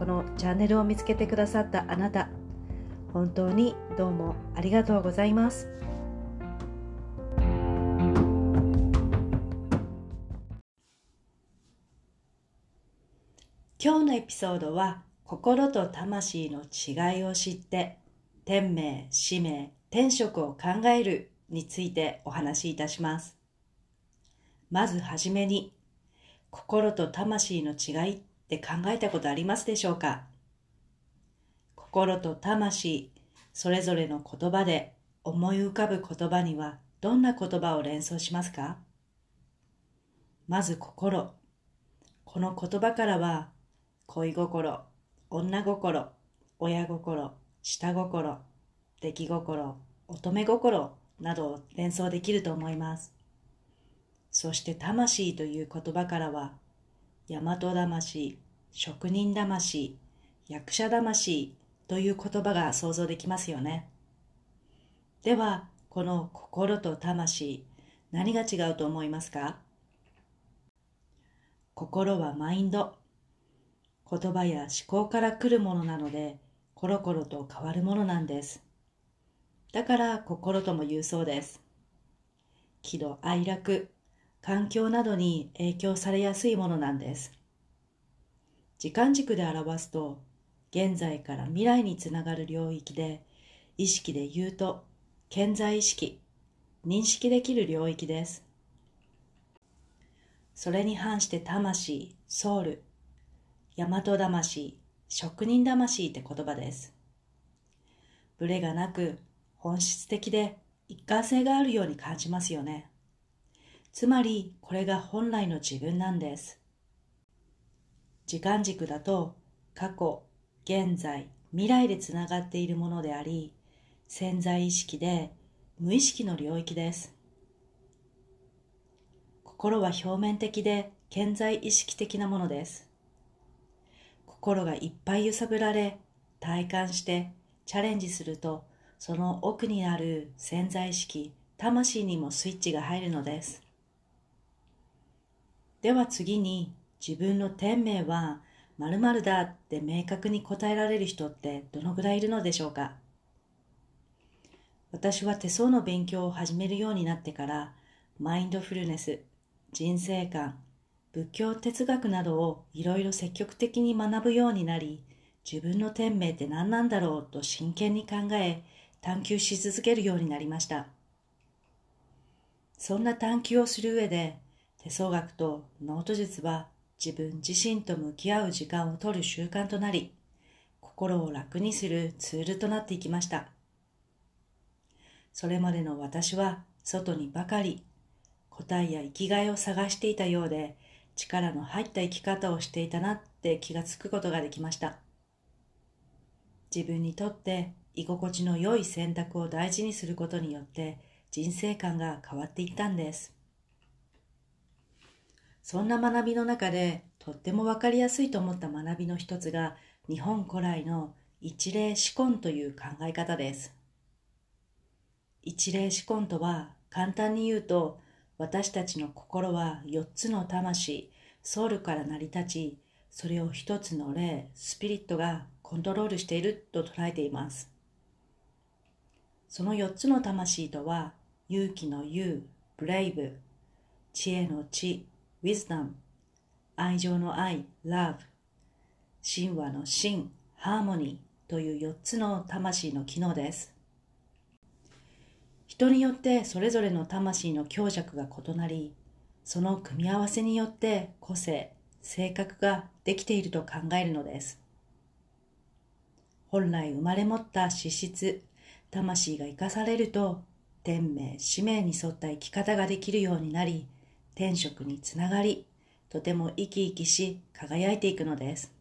このチャンネルを見つけてくださったあなた本当にどうもありがとうございます今日のエピソードは心と魂の違いを知って天命、使命、天職を考えるについてお話しいたします。まずはじめに心と魂の違いっって考えたことありますでしょうか？心と魂、それぞれの言葉で思い浮かぶ言葉にはどんな言葉を連想しますか？まず心。この言葉からは恋心、女心、親心、下心、出来心、乙女心などを連想できると思います。そして魂という言葉からは大和魂、職人魂、役者魂という言葉が想像できますよね。では、この心と魂、何が違うと思いますか？心はマインド。言葉や思考から来るものなので、コロコロと変わるものなんです。だから心とも言うそうです。喜怒哀楽、環境などに影響されやすいものなんです。時間軸で表すと、現在から未来につながる領域で、意識で言うと、健在意識、認識できる領域です。それに反して魂、ソウル、大和魂、職人魂って言葉です。ブレがなく、本質的で一貫性があるように感じますよね。つまりこれが本来の自分なんです。時間軸だと過去、現在、未来でつながっているものであり、潜在意識で無意識の領域です。心は表面的で顕在意識的なものです。心がいっぱい揺さぶられ、体感してチャレンジすると、その奥にある潜在意識、魂にもスイッチが入るのです。では次に自分の天命は〇〇だって明確に答えられる人ってどのぐらいいるのでしょうか？私は手相の勉強を始めるようになってからマインドフルネス、人生観、仏教哲学などをいろいろ積極的に学ぶようになり自分の天命って何なんだろうと真剣に考え探求し続けるようになりました。そんな探求をする上で手相学とノート術は自分自身と向き合う時間を取る習慣となり、心を楽にするツールとなっていきました。それまでの私は外にばかり答えや生きがいを探していたようで力の入った生き方をしていたなって気がつくことができました。自分にとって居心地の良い選択を大事にすることによって人生観が変わっていったんです。そんな学びの中でとってもわかりやすいと思った学びの一つが日本古来の一例思考という考え方です。一例思考とは簡単に言うと私たちの心は4つの魂、ソウルから成り立ち、それを一つの霊、スピリットがコントロールしていると捉えています。その4つの魂とは、勇気の勇、ブレイブ、知恵の知、ウィズダム、愛情の愛、ラブ、神話の神、ハーモニーという4つの魂の機能です。人によってそれぞれの魂の強弱が異なり、その組み合わせによって個性、性格ができていると考えるのです。本来生まれ持った資質、魂が生かされると、天命、使命に沿った生き方ができるようになり、天職につながり、とても生き生きし、輝いていくのです。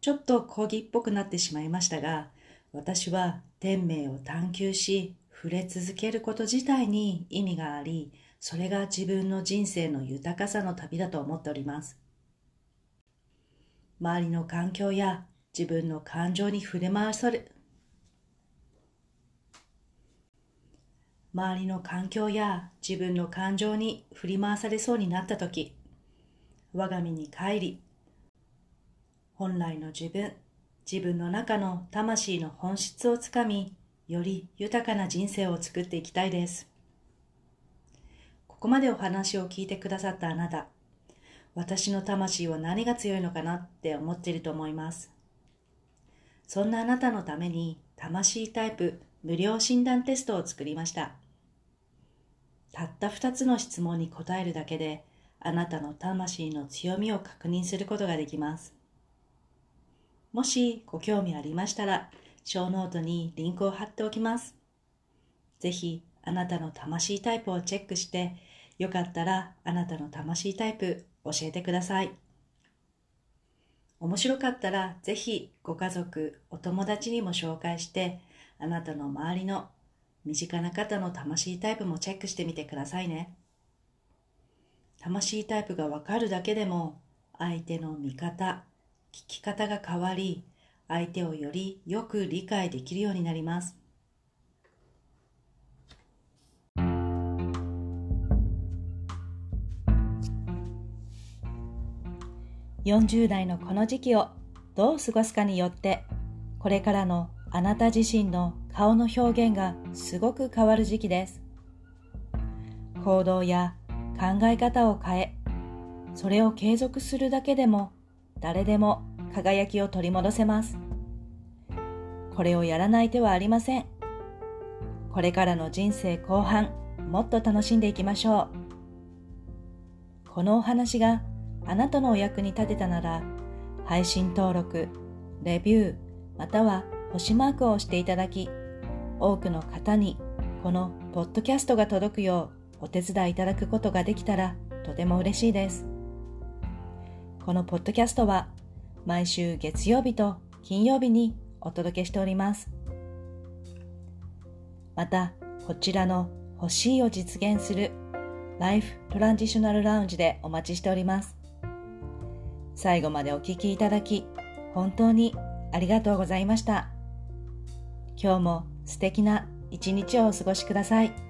ちょっと講義っぽくなってしまいましたが、私は天命を探求し、触れ続けること自体に意味があり、それが自分の人生の豊かさの旅だと思っております。周りの環境や自分の感情に触れ回され、周りの環境や自分の感情に振り回されそうになった時、我が身に帰り、本来の自分、自分の中の魂の本質をつかみ、より豊かな人生を作っていきたいです。ここまでお話を聞いてくださったあなた、私の魂は何が強いのかなって思っていると思います。そんなあなたのために魂タイプ無料診断テストを作りました。たった2つの質問に答えるだけで、あなたの魂の強みを確認することができます。もしご興味ありましたら、 show note にリンクを貼っておきます。ぜひ、あなたの魂タイプをチェックして、よかったらあなたの魂タイプ教えてください。面白かったらぜひご家族、お友達にも紹介して、あなたの周りの身近な方の魂タイプもチェックしてみてくださいね。魂タイプがわかるだけでも相手の見方、聞き方が変わり、相手をよりよく理解できるようになります。40代のこの時期をどう過ごすかによって、これからのあなた自身の顔の表現がすごく変わる時期です。行動や考え方を変え、それを継続するだけでも誰でも輝きを取り戻せます。これをやらない手はありません。これからの人生後半、もっと楽しんでいきましょう。このお話があなたのお役に立てたなら、配信登録、レビュー、または星マークを押していただき、多くの方にこのポッドキャストが届くようお手伝いいただくことができたらとても嬉しいです。このポッドキャストは毎週月曜日と金曜日にお届けしております。また、こちらの欲しいを実現するライフトランジショナルラウンジでお待ちしております。最後までお聴きいただき、本当にありがとうございました。今日も素敵な一日をお過ごしください。